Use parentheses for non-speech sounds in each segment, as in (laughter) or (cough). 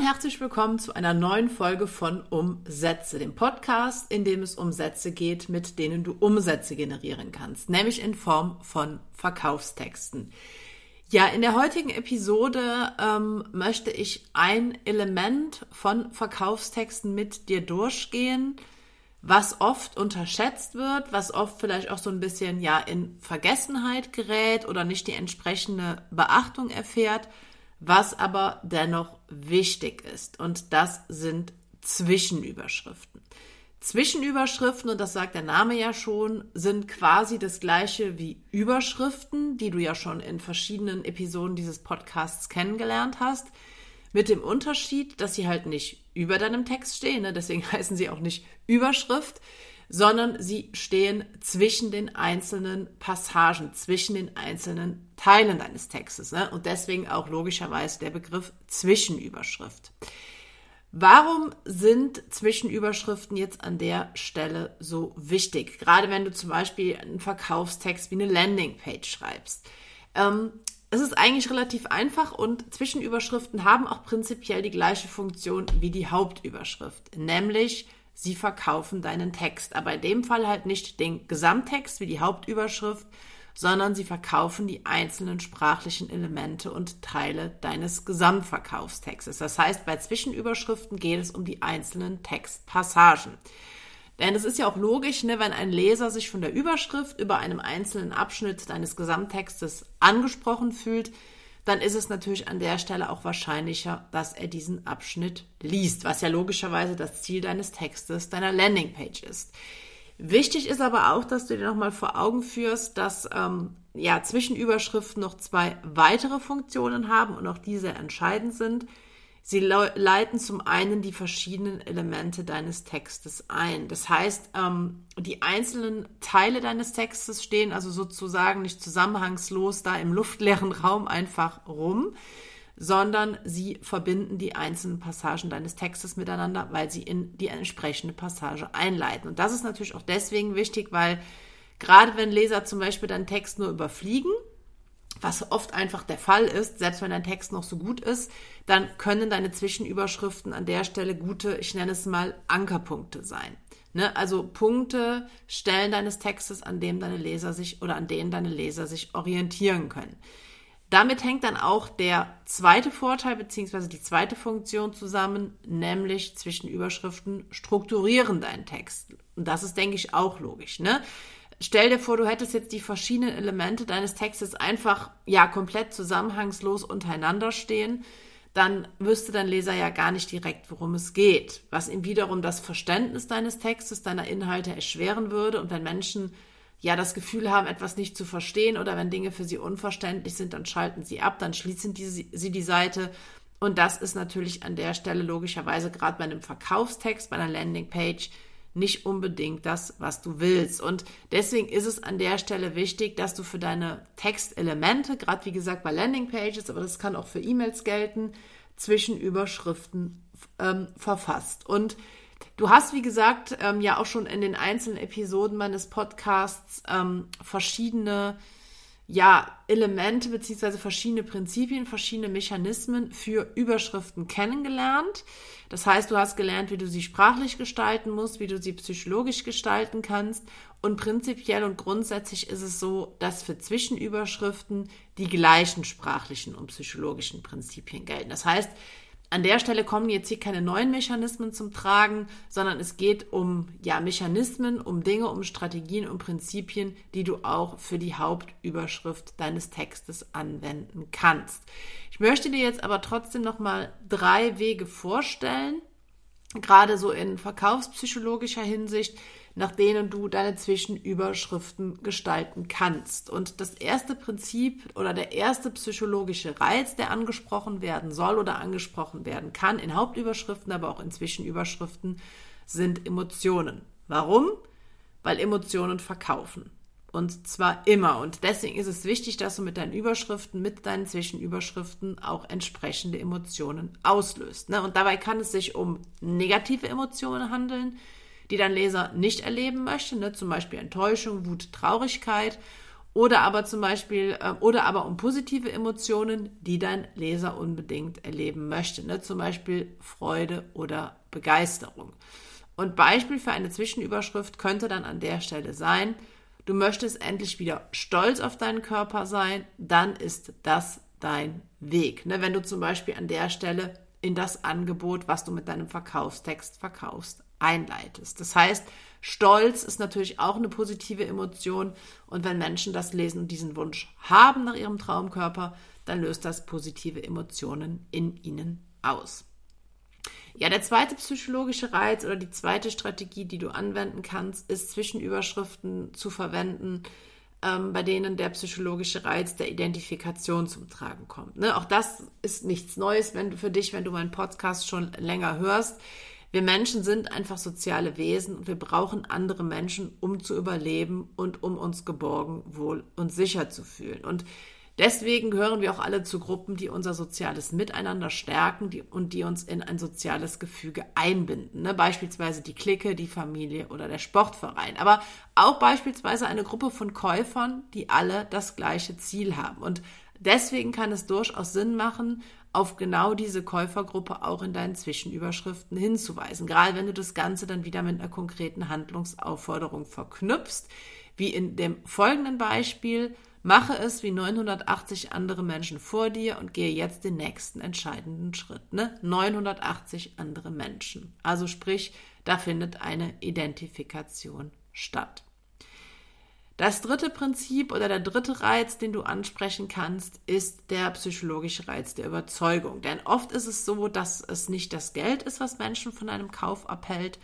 und herzlich willkommen zu einer neuen Folge von Umsätze, dem Podcast, in dem es um Sätze geht, mit denen du Umsätze generieren kannst, nämlich in Form von Verkaufstexten. Ja, in der heutigen Episode ähm, möchte ich ein Element von Verkaufstexten mit dir durchgehen, was oft unterschätzt wird, was oft vielleicht auch so ein bisschen ja in Vergessenheit gerät oder nicht die entsprechende Beachtung erfährt was aber dennoch wichtig ist. Und das sind Zwischenüberschriften. Zwischenüberschriften, und das sagt der Name ja schon, sind quasi das gleiche wie Überschriften, die du ja schon in verschiedenen Episoden dieses Podcasts kennengelernt hast. Mit dem Unterschied, dass sie halt nicht über deinem Text stehen, ne? deswegen (laughs) heißen sie auch nicht Überschrift, sondern sie stehen zwischen den einzelnen Passagen, zwischen den einzelnen Teilen deines Textes. Ne? Und deswegen auch logischerweise der Begriff Zwischenüberschrift. Warum sind Zwischenüberschriften jetzt an der Stelle so wichtig? Gerade wenn du zum Beispiel einen Verkaufstext wie eine Landingpage schreibst. Ähm, es ist eigentlich relativ einfach und Zwischenüberschriften haben auch prinzipiell die gleiche Funktion wie die Hauptüberschrift, nämlich sie verkaufen deinen Text. Aber in dem Fall halt nicht den Gesamttext wie die Hauptüberschrift, sondern sie verkaufen die einzelnen sprachlichen Elemente und Teile deines Gesamtverkaufstextes. Das heißt, bei Zwischenüberschriften geht es um die einzelnen Textpassagen. Denn es ist ja auch logisch, ne, wenn ein Leser sich von der Überschrift über einem einzelnen Abschnitt deines Gesamttextes angesprochen fühlt, dann ist es natürlich an der Stelle auch wahrscheinlicher, dass er diesen Abschnitt liest, was ja logischerweise das Ziel deines Textes, deiner Landingpage ist. Wichtig ist aber auch, dass du dir nochmal vor Augen führst, dass ähm, ja, Zwischenüberschriften noch zwei weitere Funktionen haben und auch diese entscheidend sind. Sie leiten zum einen die verschiedenen Elemente deines Textes ein. Das heißt, ähm, die einzelnen Teile deines Textes stehen also sozusagen nicht zusammenhangslos da im luftleeren Raum einfach rum, sondern sie verbinden die einzelnen Passagen deines Textes miteinander, weil sie in die entsprechende Passage einleiten. Und das ist natürlich auch deswegen wichtig, weil gerade wenn Leser zum Beispiel deinen Text nur überfliegen, was oft einfach der Fall ist, selbst wenn dein Text noch so gut ist, dann können deine Zwischenüberschriften an der Stelle gute, ich nenne es mal Ankerpunkte sein. Ne? Also Punkte, Stellen deines Textes, an denen deine Leser sich oder an denen deine Leser sich orientieren können. Damit hängt dann auch der zweite Vorteil bzw. die zweite Funktion zusammen, nämlich Zwischenüberschriften strukturieren deinen Text. Und das ist, denke ich, auch logisch. Ne? Stell dir vor, du hättest jetzt die verschiedenen Elemente deines Textes einfach ja komplett zusammenhangslos untereinander stehen, dann wüsste dein Leser ja gar nicht direkt, worum es geht, was ihm wiederum das Verständnis deines Textes, deiner Inhalte erschweren würde und wenn Menschen ja das Gefühl haben, etwas nicht zu verstehen oder wenn Dinge für sie unverständlich sind, dann schalten sie ab, dann schließen die, sie die Seite. Und das ist natürlich an der Stelle logischerweise gerade bei einem Verkaufstext, bei einer Landingpage nicht unbedingt das, was du willst. Und deswegen ist es an der Stelle wichtig, dass du für deine Textelemente, gerade wie gesagt bei Landingpages, aber das kann auch für E-Mails gelten, Zwischenüberschriften ähm, verfasst. Und du hast, wie gesagt, ähm, ja auch schon in den einzelnen Episoden meines Podcasts ähm, verschiedene ja, Elemente beziehungsweise verschiedene Prinzipien, verschiedene Mechanismen für Überschriften kennengelernt. Das heißt, du hast gelernt, wie du sie sprachlich gestalten musst, wie du sie psychologisch gestalten kannst. Und prinzipiell und grundsätzlich ist es so, dass für Zwischenüberschriften die gleichen sprachlichen und psychologischen Prinzipien gelten. Das heißt, an der Stelle kommen jetzt hier keine neuen Mechanismen zum Tragen, sondern es geht um ja, Mechanismen, um Dinge, um Strategien, um Prinzipien, die du auch für die Hauptüberschrift deines Textes anwenden kannst. Ich möchte dir jetzt aber trotzdem noch mal drei Wege vorstellen, gerade so in verkaufspsychologischer Hinsicht, nach denen du deine Zwischenüberschriften gestalten kannst. Und das erste Prinzip oder der erste psychologische Reiz, der angesprochen werden soll oder angesprochen werden kann, in Hauptüberschriften, aber auch in Zwischenüberschriften, sind Emotionen. Warum? Weil Emotionen verkaufen. Und zwar immer. Und deswegen ist es wichtig, dass du mit deinen Überschriften, mit deinen Zwischenüberschriften auch entsprechende Emotionen auslöst. Ne? Und dabei kann es sich um negative Emotionen handeln, die dein Leser nicht erleben möchte, ne? zum Beispiel Enttäuschung, Wut, Traurigkeit. oder aber zum Beispiel, äh, oder aber um positive Emotionen, die dein Leser unbedingt erleben möchte. Ne? Zum Beispiel Freude oder Begeisterung. Und Beispiel für eine Zwischenüberschrift könnte dann an der Stelle sein, du möchtest endlich wieder stolz auf deinen Körper sein, dann ist das dein Weg. Ne? Wenn du zum Beispiel an der Stelle in das Angebot, was du mit deinem Verkaufstext verkaufst, einleitest. Das heißt, Stolz ist natürlich auch eine positive Emotion und wenn Menschen das lesen und diesen Wunsch haben nach ihrem Traumkörper, dann löst das positive Emotionen in ihnen aus. Ja, der zweite psychologische Reiz oder die zweite Strategie, die du anwenden kannst, ist Zwischenüberschriften zu verwenden, ähm, bei denen der psychologische Reiz der Identifikation zum Tragen kommt. Ne? Auch das ist nichts Neues wenn du, für dich, wenn du meinen Podcast schon länger hörst. Wir Menschen sind einfach soziale Wesen und wir brauchen andere Menschen, um zu überleben und um uns geborgen, wohl und sicher zu fühlen. Und deswegen gehören wir auch alle zu Gruppen, die unser soziales Miteinander stärken und die uns in ein soziales Gefüge einbinden. Ne? Beispielsweise die Clique, die Familie oder der Sportverein. Aber auch beispielsweise eine Gruppe von Käufern, die alle das gleiche Ziel haben. Und deswegen kann es durchaus Sinn machen, auf genau diese Käufergruppe auch in deinen Zwischenüberschriften hinzuweisen. Gerade wenn du das Ganze dann wieder mit einer konkreten Handlungsaufforderung verknüpfst, wie in dem folgenden Beispiel, mache es wie 980 andere Menschen vor dir und gehe jetzt den nächsten entscheidenden Schritt. Ne? 980 andere Menschen. Also sprich, da findet eine Identifikation statt. Das dritte Prinzip oder der dritte Reiz, den du ansprechen kannst, ist der psychologische Reiz der Überzeugung. Denn oft ist es so, dass es nicht das Geld ist, was Menschen von einem Kauf abhält,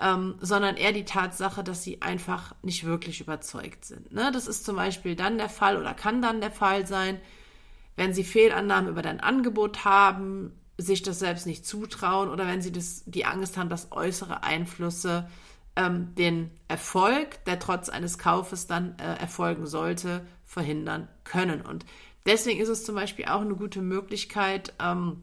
ähm, sondern eher die Tatsache, dass sie einfach nicht wirklich überzeugt sind. Ne? Das ist zum Beispiel dann der Fall oder kann dann der Fall sein, wenn sie Fehlannahmen über dein Angebot haben, sich das selbst nicht zutrauen oder wenn sie das, die Angst haben, dass äußere Einflüsse ähm, den Erfolg, der trotz eines Kaufes dann äh, erfolgen sollte, verhindern können. Und deswegen ist es zum Beispiel auch eine gute Möglichkeit, ähm,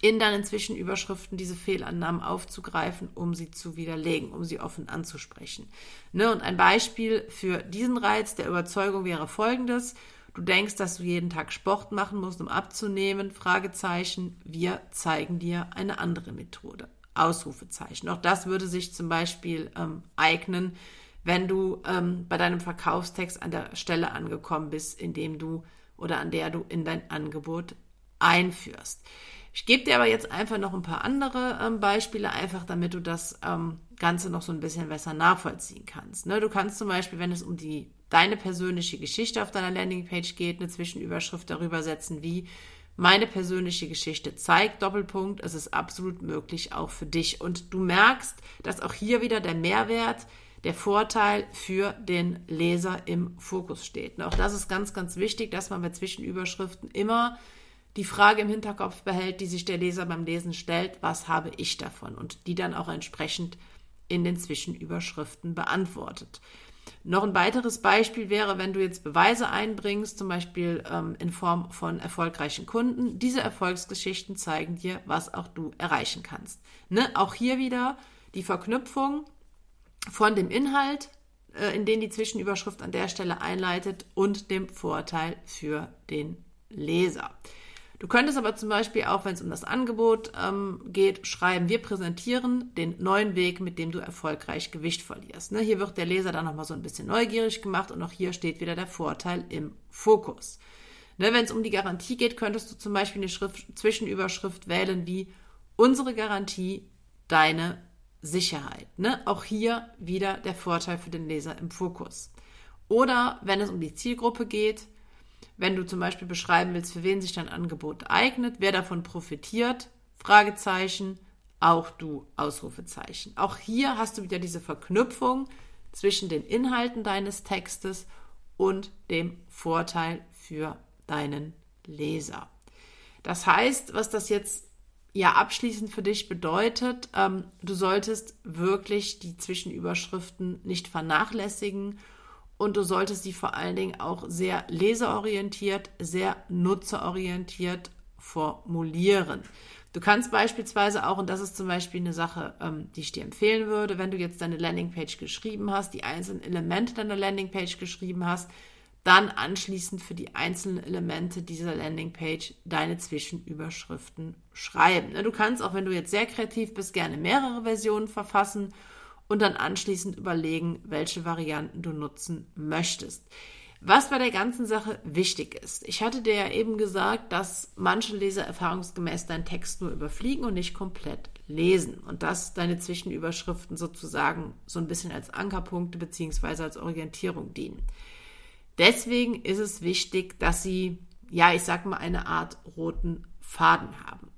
in deinen Zwischenüberschriften diese Fehlannahmen aufzugreifen, um sie zu widerlegen, um sie offen anzusprechen. Ne? Und ein Beispiel für diesen Reiz der Überzeugung wäre folgendes. Du denkst, dass du jeden Tag Sport machen musst, um abzunehmen. Fragezeichen. Wir zeigen dir eine andere Methode. Ausrufezeichen. Auch das würde sich zum Beispiel ähm, eignen, wenn du ähm, bei deinem Verkaufstext an der Stelle angekommen bist, in dem du oder an der du in dein Angebot einführst. Ich gebe dir aber jetzt einfach noch ein paar andere ähm, Beispiele, einfach damit du das ähm, Ganze noch so ein bisschen besser nachvollziehen kannst. Ne? Du kannst zum Beispiel, wenn es um die deine persönliche Geschichte auf deiner Landingpage geht, eine Zwischenüberschrift darüber setzen, wie meine persönliche Geschichte zeigt, Doppelpunkt, es ist absolut möglich auch für dich. Und du merkst, dass auch hier wieder der Mehrwert, der Vorteil für den Leser im Fokus steht. Und auch das ist ganz, ganz wichtig, dass man bei Zwischenüberschriften immer die Frage im Hinterkopf behält, die sich der Leser beim Lesen stellt, was habe ich davon? Und die dann auch entsprechend in den Zwischenüberschriften beantwortet. Noch ein weiteres Beispiel wäre, wenn du jetzt Beweise einbringst, zum Beispiel ähm, in Form von erfolgreichen Kunden. Diese Erfolgsgeschichten zeigen dir, was auch du erreichen kannst. Ne? Auch hier wieder die Verknüpfung von dem Inhalt, äh, in den die Zwischenüberschrift an der Stelle einleitet, und dem Vorteil für den Leser. Du könntest aber zum Beispiel auch, wenn es um das Angebot ähm, geht, schreiben, wir präsentieren den neuen Weg, mit dem du erfolgreich Gewicht verlierst. Ne? Hier wird der Leser dann nochmal so ein bisschen neugierig gemacht und auch hier steht wieder der Vorteil im Fokus. Ne, wenn es um die Garantie geht, könntest du zum Beispiel eine Schrift, Zwischenüberschrift wählen wie unsere Garantie, deine Sicherheit. Ne? Auch hier wieder der Vorteil für den Leser im Fokus. Oder wenn es um die Zielgruppe geht, wenn du zum Beispiel beschreiben willst, für wen sich dein Angebot eignet, wer davon profitiert, Fragezeichen, auch du, Ausrufezeichen. Auch hier hast du wieder diese Verknüpfung zwischen den Inhalten deines Textes und dem Vorteil für deinen Leser. Das heißt, was das jetzt ja abschließend für dich bedeutet, ähm, du solltest wirklich die Zwischenüberschriften nicht vernachlässigen und du solltest sie vor allen Dingen auch sehr leserorientiert, sehr nutzerorientiert formulieren. Du kannst beispielsweise auch, und das ist zum Beispiel eine Sache, ähm, die ich dir empfehlen würde, wenn du jetzt deine Landingpage geschrieben hast, die einzelnen Elemente deiner Landingpage geschrieben hast, dann anschließend für die einzelnen Elemente dieser Landingpage deine Zwischenüberschriften schreiben. Ne, du kannst auch, wenn du jetzt sehr kreativ bist, gerne mehrere Versionen verfassen und dann anschließend überlegen, welche Varianten du nutzen möchtest. Was bei der ganzen Sache wichtig ist. Ich hatte dir ja eben gesagt, dass manche Leser erfahrungsgemäß deinen Text nur überfliegen und nicht komplett lesen und dass deine Zwischenüberschriften sozusagen so ein bisschen als Ankerpunkte beziehungsweise als Orientierung dienen. Deswegen ist es wichtig, dass sie, ja, ich sag mal, eine Art roten Faden haben.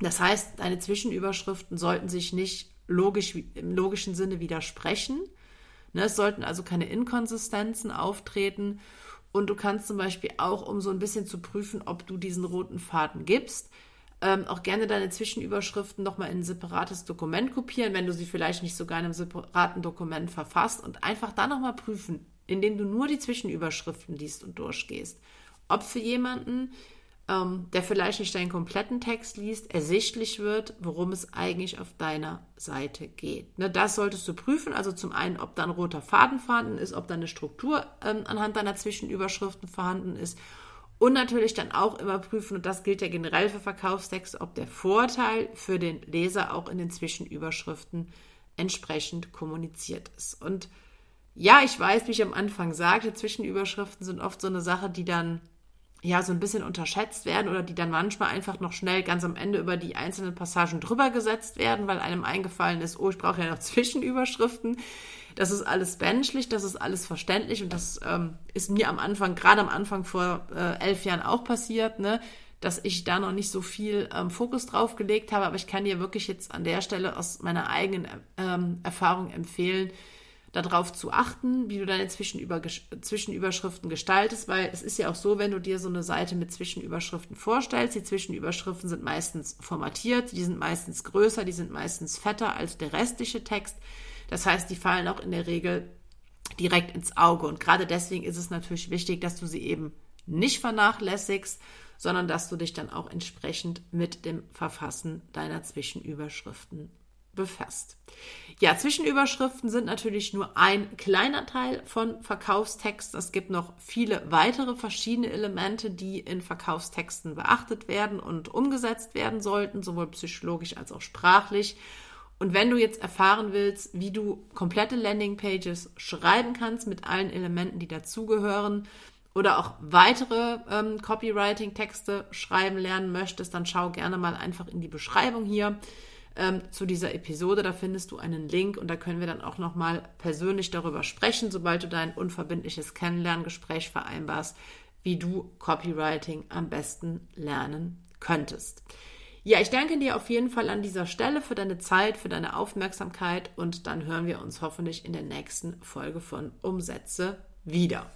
Das heißt, deine Zwischenüberschriften sollten sich nicht logisch, im logischen Sinne widersprechen. Ne, es sollten also keine Inkonsistenzen auftreten. Und du kannst zum Beispiel auch, um so ein bisschen zu prüfen, ob du diesen roten Faden gibst, ähm, auch gerne deine Zwischenüberschriften nochmal in ein separates Dokument kopieren, wenn du sie vielleicht nicht sogar in einem separaten Dokument verfasst und einfach dann nochmal prüfen, indem du nur die Zwischenüberschriften liest und durchgehst. Ob für jemanden, ähm, der vielleicht nicht deinen kompletten Text liest, ersichtlich wird, worum es eigentlich auf deiner Seite geht. Ne, das solltest du prüfen. Also zum einen, ob da ein roter Faden vorhanden ist, ob da eine Struktur ähm, anhand deiner Zwischenüberschriften vorhanden ist. Und natürlich dann auch immer prüfen, und das gilt ja generell für Verkaufstexte, ob der Vorteil für den Leser auch in den Zwischenüberschriften entsprechend kommuniziert ist. Und ja, ich weiß, wie ich am Anfang sagte, Zwischenüberschriften sind oft so eine Sache, die dann ja so ein bisschen unterschätzt werden oder die dann manchmal einfach noch schnell ganz am Ende über die einzelnen Passagen drüber gesetzt werden, weil einem eingefallen ist, oh, ich brauche ja noch (laughs) Zwischenüberschriften. Das ist alles menschlich, das ist alles verständlich und das ähm, ist mir am Anfang, gerade am Anfang vor äh, elf Jahren auch passiert, ne, dass ich da noch nicht so viel ähm, Fokus drauf gelegt habe. Aber ich kann dir wirklich jetzt an der Stelle aus meiner eigenen ähm, Erfahrung empfehlen, darauf zu achten, wie du deine Zwischenüber Zwischenüberschriften gestaltest, weil es ist ja auch so, wenn du dir so eine Seite mit Zwischenüberschriften vorstellst, die Zwischenüberschriften sind meistens formatiert, die sind meistens größer, die sind meistens fetter als der restliche Text. Das heißt, die fallen auch in der Regel direkt ins Auge. Und gerade deswegen ist es natürlich wichtig, dass du sie eben nicht vernachlässigst, sondern dass du dich dann auch entsprechend mit dem Verfassen deiner Zwischenüberschriften befasst. Ja, Zwischenüberschriften sind natürlich nur ein kleiner Teil von Verkaufstext. Es gibt noch viele weitere verschiedene Elemente, die in Verkaufstexten beachtet werden und umgesetzt werden sollten, sowohl psychologisch als auch sprachlich. Und wenn du jetzt erfahren willst, wie du komplette Landingpages schreiben kannst mit allen Elementen, die dazugehören, oder auch weitere ähm, Copywriting-Texte schreiben lernen möchtest, dann schau gerne mal einfach in die Beschreibung hier ähm, zu dieser Episode. Da findest du einen Link und da können wir dann auch nochmal persönlich darüber sprechen, sobald du dein unverbindliches Kennenlerngespräch vereinbarst, wie du Copywriting am besten lernen könntest. Ja, ich danke dir auf jeden Fall an dieser Stelle für deine Zeit, für deine Aufmerksamkeit und dann hören wir uns hoffentlich in der nächsten Folge von Umsätze wieder.